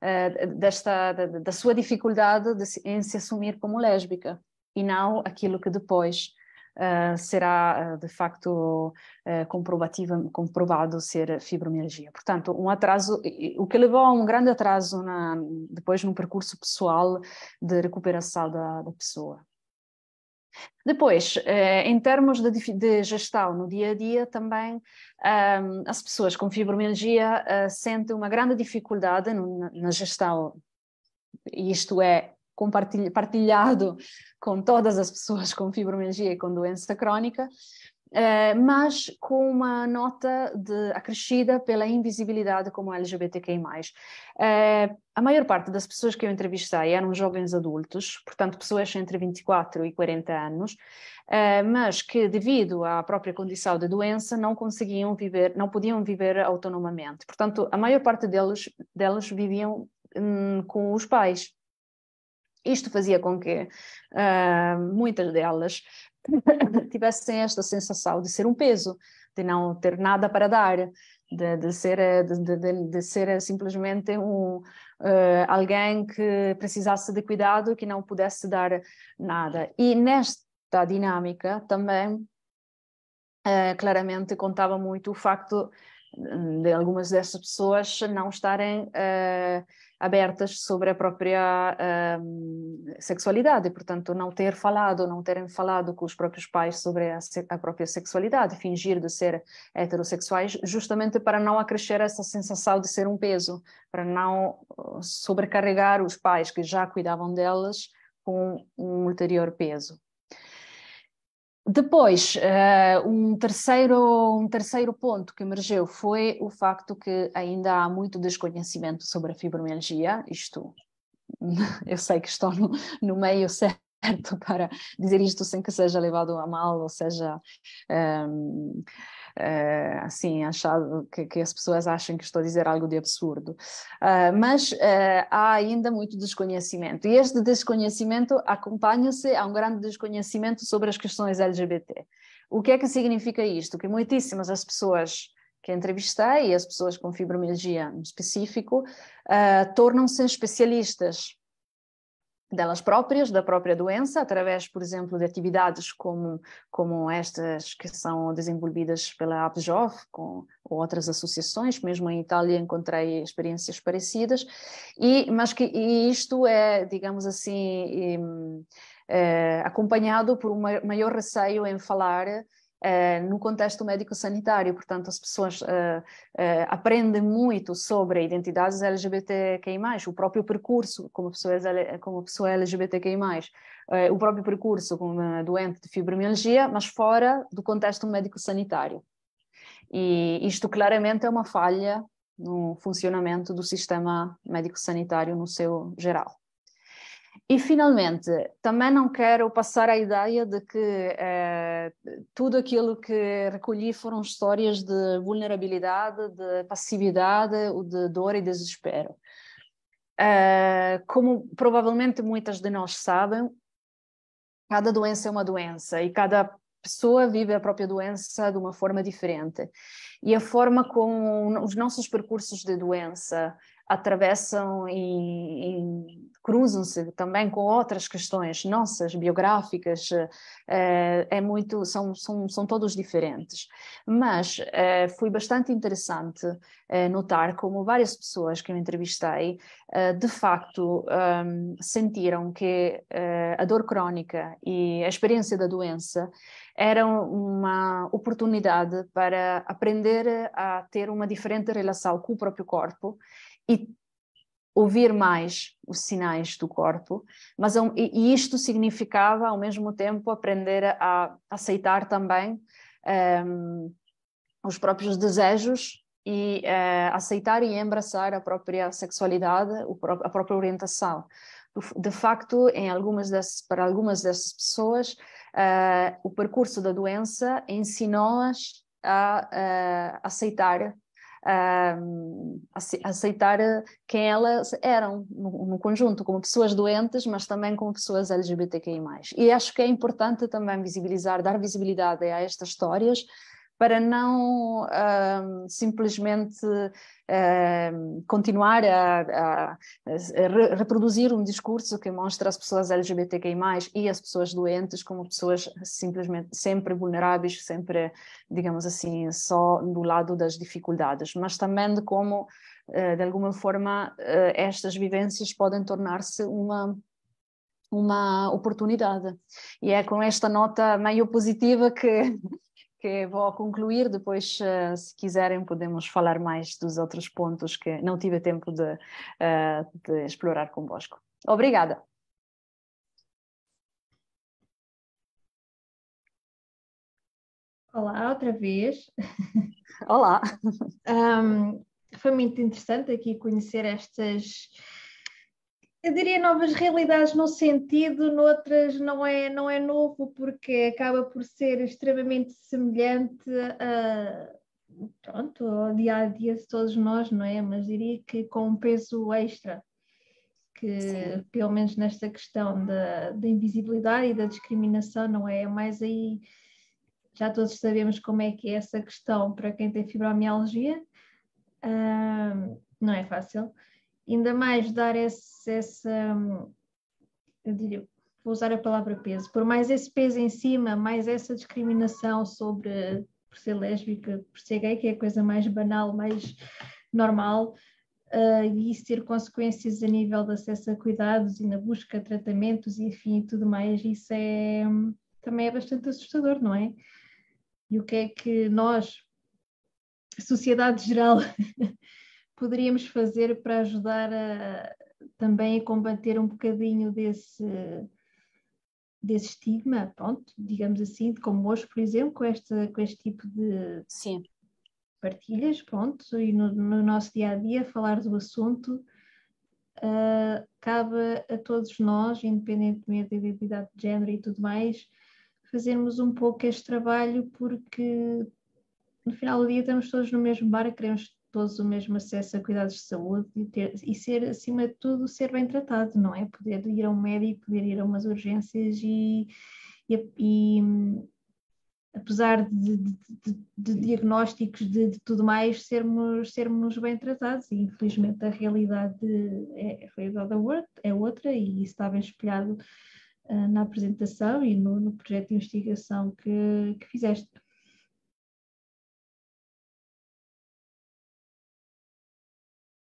uh, desta, da, da, sua dificuldade de, em se assumir como lésbica, e não aquilo que depois uh, será uh, de facto uh, comprovado ser fibromialgia. Portanto, um atraso, o que levou a um grande atraso na, depois no percurso pessoal de recuperação da, da pessoa. Depois, em termos de, gestão no dia a dia, também as pessoas com fibromialgia sentem uma grande dificuldade na gestão, isto é, partilhado com todas as pessoas com fibromialgia e com doença crónica, uh, mas com uma nota de, acrescida pela invisibilidade como LGBTQI+. Uh, a maior parte das pessoas que eu entrevistei eram jovens adultos, portanto pessoas entre 24 e 40 anos, uh, mas que devido à própria condição de doença não conseguiam viver, não podiam viver autonomamente. Portanto, a maior parte deles, deles viviam um, com os pais. Isto fazia com que uh, muitas delas tivessem esta sensação de ser um peso, de não ter nada para dar, de, de ser, de, de, de, ser simplesmente um, uh, alguém que precisasse de cuidado que não pudesse dar nada. E nesta dinâmica também, uh, claramente, contava muito o facto de algumas dessas pessoas não estarem uh, abertas sobre a própria um, sexualidade, portanto, não ter falado, não terem falado com os próprios pais sobre a, a, própria sexualidade, fingir de ser heterossexuais, justamente para não acrescer essa sensação de ser um peso, para não uh, sobrecarregar os pais que já cuidavam delas com um ulterior peso. Depois, uh, um, terceiro, um terceiro ponto que emergiu foi o facto que ainda há muito desconhecimento sobre a fibromialgia. Isto, eu sei que estou no, no meio certo para dizer isto sem que seja levado a mal ou seja um, uh, assim, achado que, que, as pessoas achem que estou a dizer algo de absurdo. Uh, mas uh, há ainda muito desconhecimento, e este desconhecimento acompanha-se a um grande desconhecimento sobre as questões LGBT. O que é que significa isto? Que muitíssimas as pessoas que entrevistei, e as pessoas com fibromialgia em específico, tornam-se especialistas delas próprias, da própria doença, através, por exemplo, de atividades como, como estas que são desenvolvidas pela APJOF, com outras associações, mesmo em Itália encontrei experiências parecidas, e, mas que e isto é, digamos assim, é, acompanhado por um maior receio em falar Uh, no contexto médico-sanitário, portanto, as pessoas uh, uh, aprendem muito sobre identidades LGBTQI+, o próprio percurso como pessoa, como pessoa LGBTQI+, o próprio percurso como doente de fibromialgia, mas fora do contexto médico-sanitário. E isto claramente é uma falha no funcionamento do sistema médico-sanitário no seu geral. E, finalmente, também não quero passar a ideia de que tudo aquilo que recolhi foram histórias de vulnerabilidade, de passividade, de dor e desespero. Eh, como provavelmente muitas de nós sabem, cada doença é uma doença e cada pessoa vive a própria doença de uma forma diferente. E a forma como os nossos percursos de doença atravessam e, e cruzam-se também com outras questões nossas biográficas é, é muito são, são, são todos diferentes. Mas é, foi bastante interessante é, notar como várias pessoas que eu entrevistei de facto um, sentiram que a dor crónica e a experiência da doença eram uma oportunidade para aprender a ter uma diferente relação com o próprio corpo e ouvir mais os sinais do corpo, mas e isto significava ao mesmo tempo aprender a aceitar também um, ehm, os próprios desejos e uh, aceitar e embraçar a própria sexualidade, a própria orientação. De facto, em algumas para algumas dessas pessoas, uh, o percurso da doença ensinou-as a uh, aceitar uh, aceitar quem elas eram no, no, conjunto, como pessoas doentes, mas também como pessoas LGBTQI+. E acho que é importante também visibilizar, dar visibilidade a estas histórias, para não simplesmente continuar a, a, a, reproduzir um discurso que mostra as pessoas LGBTQI+, e as pessoas doentes como pessoas simplesmente sempre vulneráveis, sempre, digamos assim, só do lado das dificuldades, mas também de como, uh, de alguma forma, uh, estas vivências podem tornar-se uma uma oportunidade. E é com esta nota meio positiva que que vou concluir. Depois, uh, se quiserem, podemos falar mais dos outros pontos que não tive tempo de, uh, de explorar convosco. Obrigada. Olá, outra vez. Olá. Um, foi muito interessante aqui conhecer estas, eu diria novas realidades no sentido, noutras não é, não é novo, porque acaba por ser extremamente semelhante a, pronto, ao dia a dia de todos nós, não é? Mas diria que com um peso extra, que Sim. pelo menos nesta questão da, da invisibilidade e da discriminação, não é? é mais aí, já todos sabemos como é que é essa questão para quem tem fibromialgia, não é fácil. Ainda mais dar esse, essa, eu diria, vou usar a palavra peso, por mais esse peso em cima, mais essa discriminação sobre por ser lésbica, por ser gay, que é a coisa mais banal, mais normal, uh, e isso ter consequências a nível de acesso a cuidados e na busca de tratamentos e enfim tudo mais, isso é também é bastante assustador, não é? E o que é que nós, sociedade geral, poderíamos fazer para ajudar a, também a combater um bocadinho desse desse estigma, pronto, digamos assim, como hoje, por exemplo, com, esta, com este tipo de Sim. partilhas, pronto, e no, no, nosso dia a dia falar do assunto uh, cabe a todos nós, independentemente da identidade de género e tudo mais, fazermos um pouco este trabalho porque no final do dia estamos todos no mesmo bar, queremos todos o mesmo acesso a cuidados de saúde e, ter, e ser, acima de tudo, ser bem tratado, não é? Poder ir a um médico, poder ir a umas urgências e, e, e apesar de, de, de, de diagnósticos de, tudo mais, sermos, sermos bem tratados e infelizmente a realidade é, a realidade é outra e isso bem espelhado uh, na apresentação e no, no projeto de investigação que, que fizeste.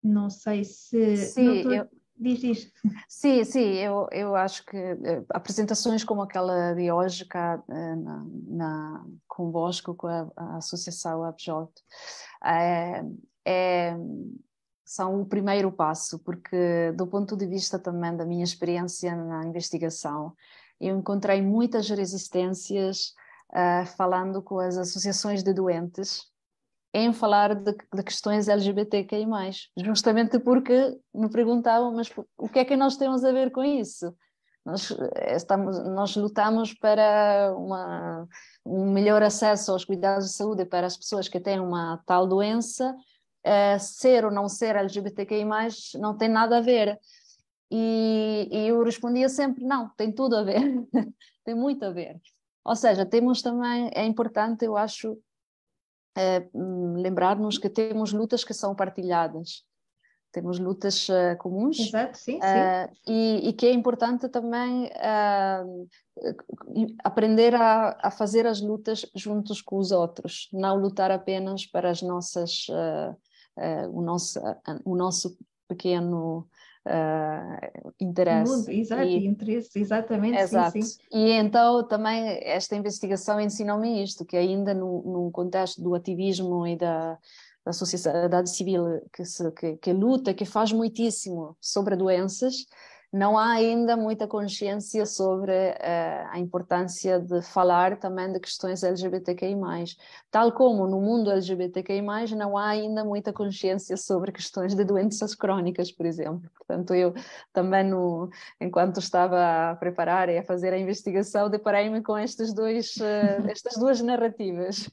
Não sei se. Sim, eu... Diz, diz. Sim, sim, eu, eu acho que uh, apresentações como aquela de hoje cá uh, na, na, convosco, com a, a Associação Abjot, é, é, são o primeiro passo, porque do ponto de vista também da minha experiência na investigação, eu encontrei muitas resistências uh, falando com as associações de doentes em falar de, de questões LGBTQI+, justamente porque me perguntavam, mas o que é que nós temos a ver com isso? Nós, eh, estamos, nós lutamos para uma, um melhor acesso aos cuidados de saúde para as pessoas que têm uma tal doença, uh, ser ou não ser LGBTQI+, não tem nada a ver. E, e eu respondia sempre, não, tem tudo a ver, tem muito a ver. Ou seja, temos também, é importante, eu acho, uh, lembrar-nos que temos lutas que são partilhadas, temos lutas uh, comuns. Exato, sim, uh, sim. E, e, que é importante também aprender a, a, fazer as lutas juntos com os outros, não lutar apenas para as nossas, o, nosso, o nosso pequeno uh, interesse. Mundo, exato, e, interesse, exatamente. Exato. Sim, sim. E então também esta investigação ensinou-me isto, que ainda no, no contexto do ativismo e da, da sociedade civil que, se, que, que luta, que faz muitíssimo sobre doenças, não há ainda muita consciência sobre uh, a importância de falar também de questões LGBTQI+. Tal como no mundo LGBTQI+, não há ainda muita consciência sobre questões de doenças crónicas, por exemplo. Portanto, eu também, no, enquanto estava a preparar e a fazer a investigação, deparei-me com estes dois, uh, estas duas narrativas.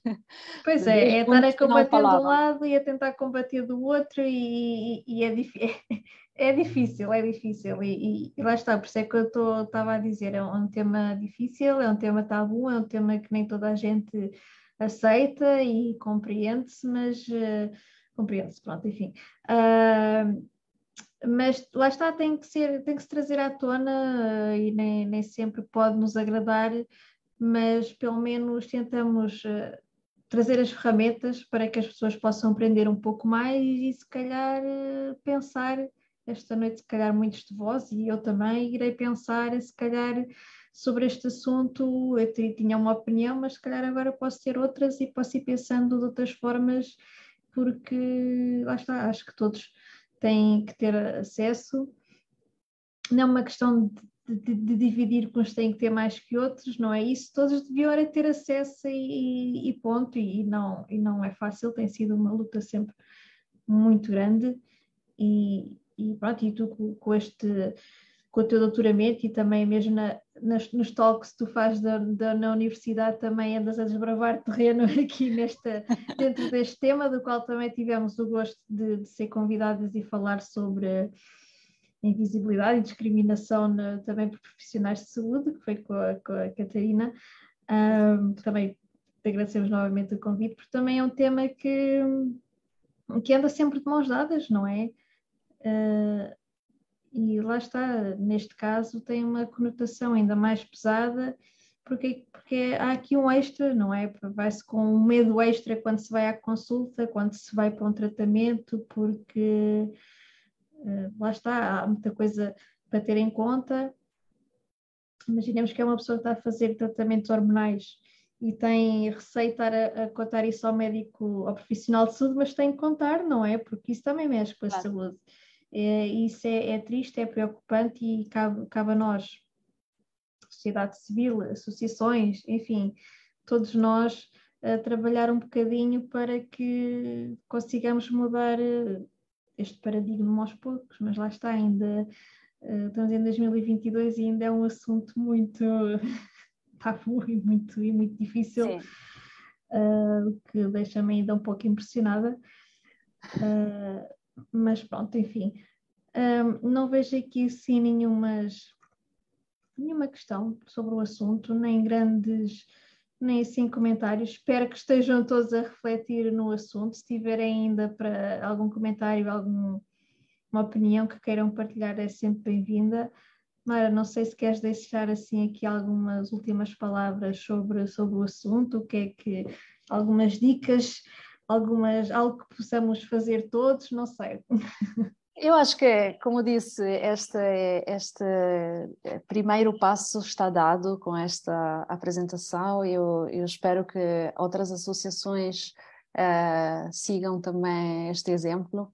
Pois é, é estar a combater de um lado e a tentar combater do outro e, e, e é difícil. é difícil, é difícil, e, e, lá está, por isso é que eu estava a dizer, é um tema difícil, é um tema tabu, é um tema que nem toda a gente aceita e compreende-se, mas uh, compreende-se, pronto, enfim. Uh, mas lá está, tem que ser, tem que se trazer à tona uh, e nem, nem sempre pode nos agradar, mas pelo menos tentamos trazer as ferramentas para que as pessoas possam aprender um pouco mais e se calhar pensar esta noite, se calhar, muitos de vós e eu também irei pensar, se calhar, sobre este assunto. Eu tinha uma opinião, mas se calhar agora posso ter outras e posso ir pensando de outras formas, porque lá está, acho que todos têm que ter acesso não é uma questão de, de, de, dividir que uns têm que ter mais que outros, não é isso, todos deviam ter acesso e, e ponto, e não, e não é fácil, tem sido uma luta sempre muito grande e, e pronto, e tu com, este com o teu doutoramento e também mesmo na, nas, nos talks que tu fazes da, da, na universidade também andas a desbravar terreno aqui nesta, dentro deste tema, do qual também tivemos o gosto de, de ser convidadas e falar sobre invisibilidade e discriminação na, também por profissionais de saúde, que foi com a, com a Catarina. Um, também te agradecemos novamente o convite, porque também é um tema que, que anda sempre de mãos dadas, não é? Uh, e lá está, neste caso tem uma conotação ainda mais pesada, porque, porque há aqui um extra, não é? Vai-se com um medo extra quando se vai à consulta, quando se vai para um tratamento, porque uh, lá está, há muita coisa para ter em conta. Imaginemos que é uma pessoa que está a fazer tratamentos hormonais e tem receita a, a, contar isso ao médico, ao profissional de saúde, mas tem que contar, não é? Porque isso também mexe com a claro. saúde. É, isso é, é, triste, é preocupante e cabe, cabe a nós, sociedade civil, associações, enfim, todos nós a trabalhar um bocadinho para que consigamos mudar eh, este paradigma aos poucos, mas lá está, ainda eh, estamos em 2022 e ainda é um assunto muito tabu e muito, e muito difícil, uh, que deixa-me ainda um pouco impressionada. Uh, mas pronto, enfim, um, não vejo aqui sim nenhumas, nenhuma questão sobre o assunto, nem grandes, nem assim comentários. Espero que estejam todos a refletir no assunto. Se tiverem ainda para algum comentário, alguma opinião que queiram partilhar, é sempre bem-vinda. Mara, não sei se queres deixar assim aqui algumas últimas palavras sobre, sobre o assunto, o que é que algumas dicas algumas, algo que possamos fazer todos, não sei. Eu acho que, como disse, este, este primeiro passo está dado com esta apresentação. Eu, eu espero que outras associações uh, sigam também este exemplo.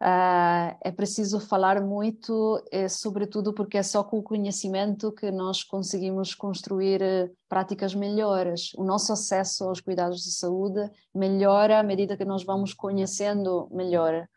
Uh, é preciso falar muito, é, sobretudo porque é só com o conhecimento que nós conseguimos construir uh, práticas melhores. O nosso acesso aos cuidados de saúde melhora à medida que nós vamos conhecendo melhor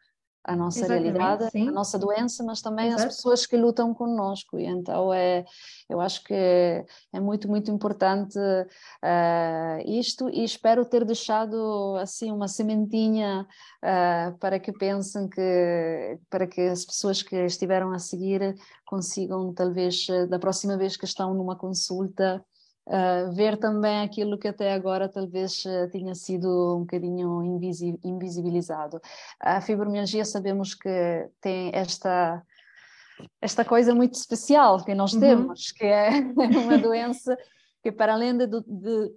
a nossa Exatamente, realidade, sim. a nossa doença, mas também Exato. as pessoas que lutam conosco. E então é, eu acho que é muito, muito importante uh, isto e espero ter deixado assim uma sementinha uh, para que pensem que, para que as pessoas que estiveram a seguir consigam talvez da próxima vez que estão numa consulta Uh, ver também aquilo que até agora talvez uh, tinha sido um bocadinho invisi invisibilizado. A fibromialgia sabemos que tem esta esta coisa muito especial que nós uhum. temos, que é uma doença que para além de, de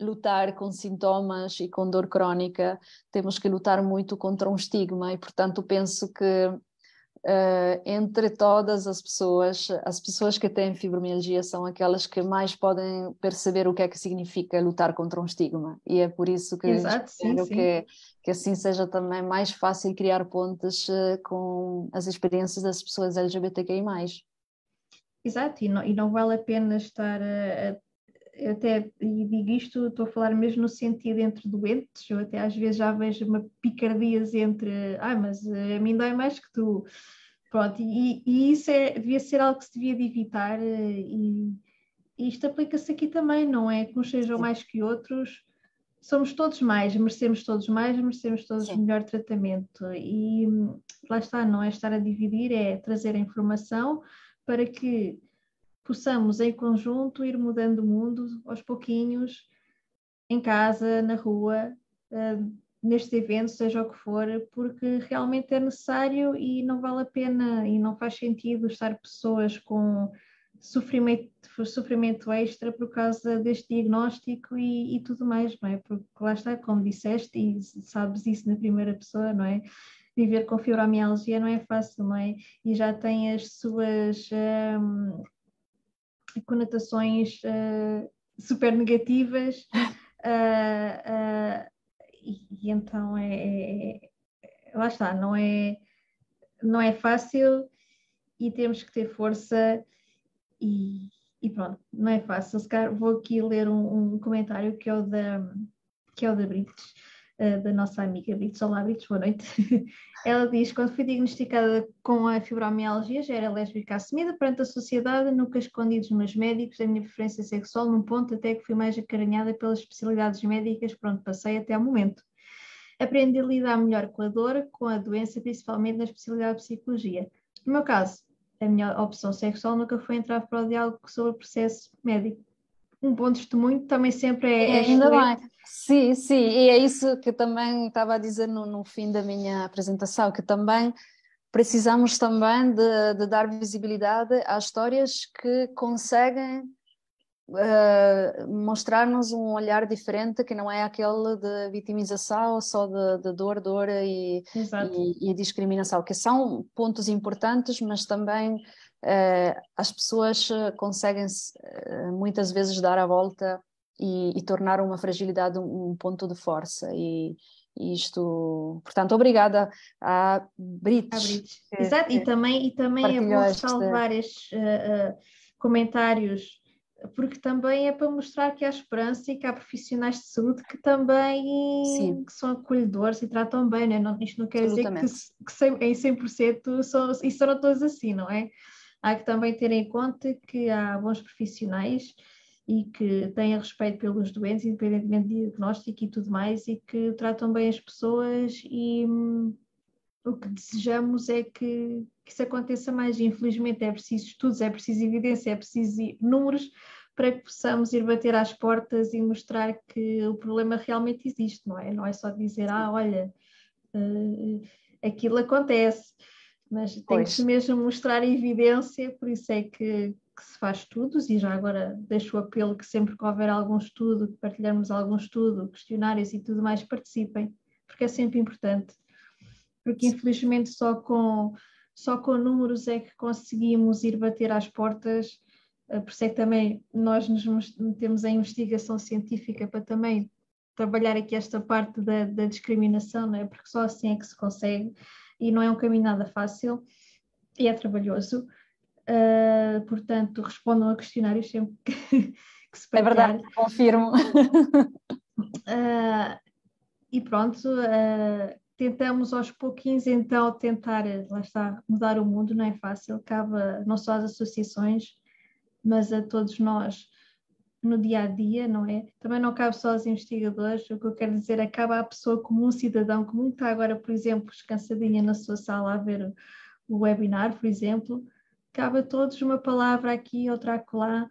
lutar com sintomas e com dor crónica, temos que lutar muito contra um estigma e portanto penso que Uh, entre todas as pessoas, as pessoas que têm fibromialgia são aquelas que mais podem perceber o que é que significa lutar contra um estigma. E é por isso que Exato, espero sim, sim. Que, que assim seja também mais fácil criar pontes uh, com as experiências das pessoas LGBTQI+. Exato, e não, e não vale a pena estar a, a até e digo isto, estou a falar mesmo no sentido entre doentes, eu até às vezes já vejo uma picardias entre, ah, mas a mim dói mais que tu, Pronto, e, e isso é, devia ser algo que se devia de evitar eh, e, e isto aplica-se aqui também, não é que uns sejam Sim. mais que outros, somos todos mais, merecemos todos mais, merecemos todos Sim. melhor tratamento e lá está, não é estar a dividir, é trazer a informação para que possamos em conjunto ir mudando o mundo aos pouquinhos, em casa, na rua, eh, nestes eventos, seja o que for, porque realmente é necessário e não vale a pena e não faz sentido estar pessoas com sofrimento, sofrimento extra por causa deste diagnóstico e, e, tudo mais, não é? Porque lá está, como disseste, e sabes isso na primeira pessoa, não é? Viver com fibromialgia não é fácil, não é? E já tem as suas hum, conotações uh, super negativas. Uh, e, e então é, é, é, lá está, não é, não é fácil e temos que ter força e, e pronto, não é fácil. Vou aqui ler um, um, comentário que é o da, que é o da Brites, uh, da nossa amiga Brites. Olá, Brites, boa noite. Ela diz: quando fui diagnosticada com a fibromialgia, já era lésbica assumida perante a sociedade, nunca escondi dos meus médicos a minha preferência sexual, num ponto até que fui mais acarinhada pelas especialidades médicas por onde passei até ao momento. Aprendi a lidar melhor com a dor, com a doença, principalmente na especialidade de psicologia. No meu caso, a minha opção sexual nunca foi entrar para o diálogo sobre o processo médico. Um bom testemunho também sempre é, é Ainda bem. Sim, sim, e é isso que também estava a dizer no, no fim da minha apresentação, que também precisamos também de, de dar visibilidade às histórias que conseguem uh, mostrar-nos um olhar diferente que não é aquele de vitimização só de, de dor, dor e, e, e, discriminação, que são pontos importantes, mas também as pessoas conseguem uh, muitas vezes dar a volta e, e tornar uma fragilidade um, um ponto de força e, isto, portanto, obrigada à Brites. Exato, e também, e também é bom salvar estes uh, uh, comentários porque também é para mostrar que há esperança e que há profissionais de saúde que também que são acolhedores e tratam bem, né? não, isto não quer dizer que, que em 100% são, e serão todos assim, não é? Há que também ter em conta que há bons profissionais e que têm respeito pelos doentes, independentemente de diagnóstico e tudo mais, e que tratam bem as pessoas e hum, o que desejamos é que, que isso aconteça mais. Infelizmente é preciso estudos, é preciso evidência, é preciso números para que possamos ir bater às portas e mostrar que o problema realmente existe, não é? Não é só dizer, ah, olha, uh, aquilo acontece, mas tem que mesmo mostrar evidência, por isso é que, que, se faz estudos, e já agora deixo o apelo que sempre que houver algum estudo, que partilharmos algum estudo, questionários e tudo mais, participem, porque é sempre importante. Porque infelizmente só com, só com números é que conseguimos ir bater às portas, eh, por isso é que também nós nos metemos em investigação científica para também trabalhar aqui esta parte da, da discriminação, não é? porque só assim é que se consegue e não é um caminho nada fácil e é trabalhoso. Uh, portanto, respondam a questionários sempre que, que se partilhar. É verdade, confirmo. Uh, e pronto, uh, tentamos aos pouquinhos então tentar, lá está, mudar o mundo, não é fácil, cabe não só às associações, mas a todos nós no dia a dia, não é? Também não cabe só aos investigadores, o que eu quero dizer cabe à pessoa comum, um cidadão comum, que está agora, por exemplo, descansadinha na sua sala a ver o webinar, por exemplo, cabe a todos uma palavra aqui, outra acolá,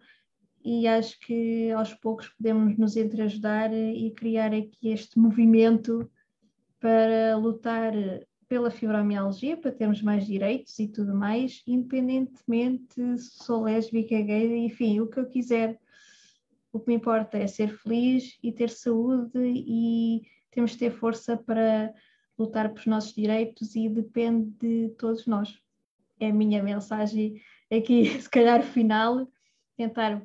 e acho que aos poucos podemos nos entreajudar e criar aqui este movimento para lutar pela fibromialgia, para termos mais direitos e tudo mais, independentemente se sou lésbica, gay, enfim, o que eu quiser. O que me importa é ser feliz e ter saúde e temos de ter força para lutar pelos nossos direitos e depende de todos nós. É a minha mensagem aqui, se calhar final, tentar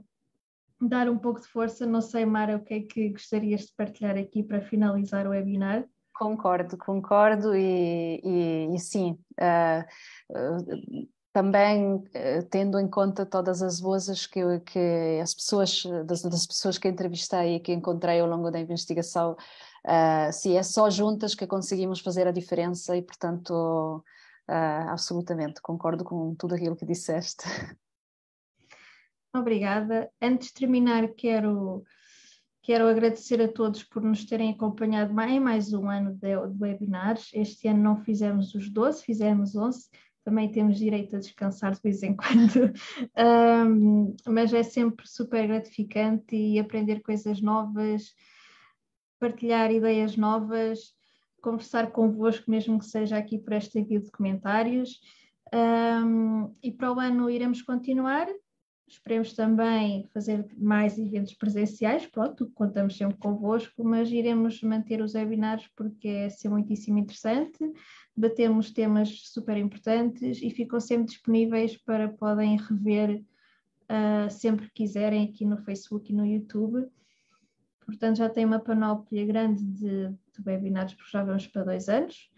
dar um pouco de força. Não sei, Mara, o que é que gostarias de partilhar aqui para finalizar o webinar? Concordo, concordo e, e, e sim, uh, uh, também uh, tendo em conta todas as vozes que, que as pessoas, das, das, pessoas que entrevistei e que encontrei ao longo da investigação, uh, se é só juntas que conseguimos fazer a diferença e portanto absolutamente concordo com tudo aquilo que disseste. Obrigada. Antes de terminar, quero Quero agradecer a todos por nos terem acompanhado em mais um ano de, de webinars. Este ano não fizemos os 12, fizemos 11. Também temos direito a descansar de vez em quando, um, mas é sempre super gratificante e aprender coisas novas, partilhar ideias novas, conversar convosco, mesmo que seja aqui por esta guia de comentários. Um, e para o ano iremos continuar Esperemos também fazer mais eventos presenciais, pronto, contamos sempre convosco, mas iremos manter os webinars porque é ser muitíssimo interessante, debatemos temas super importantes e ficam sempre disponíveis para podem rever uh, sempre que quiserem aqui no Facebook e no YouTube. Portanto, já tem uma panóplia grande de, de webinars, porque já vamos para dois anos.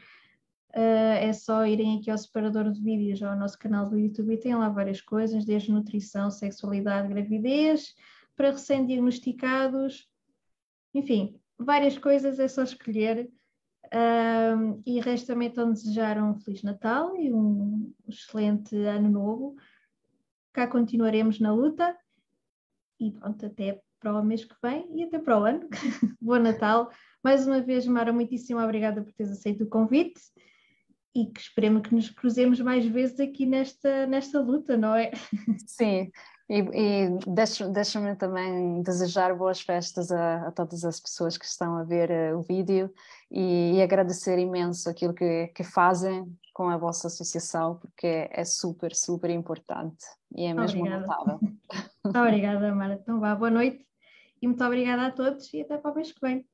Uh, é só irem aqui ao separador de vídeos ao nosso canal do YouTube e tem lá várias coisas, desde nutrição, sexualidade, gravidez, para recém-diagnosticados, enfim, várias coisas, é só escolher. Uh, e resta-me então desejar um Feliz Natal e um excelente Ano Novo. Cá continuaremos na luta e pronto, até para o mês que vem e até para o ano. Bom Natal. Mais uma vez, Mara, muitíssimo obrigada por teres aceito o convite e que esperemos que nos cruzemos mais vezes aqui nesta, nesta luta, não é? Sim, e, e deixa-me também desejar boas festas a, a, todas as pessoas que estão a ver uh, o vídeo e, e, agradecer imenso aquilo que, que fazem com a vossa associação, porque é, é super, super importante e é mesmo obrigada. notável. Obrigada, Mara. Então vá, boa noite e muito obrigada a todos e até para o mês que vem.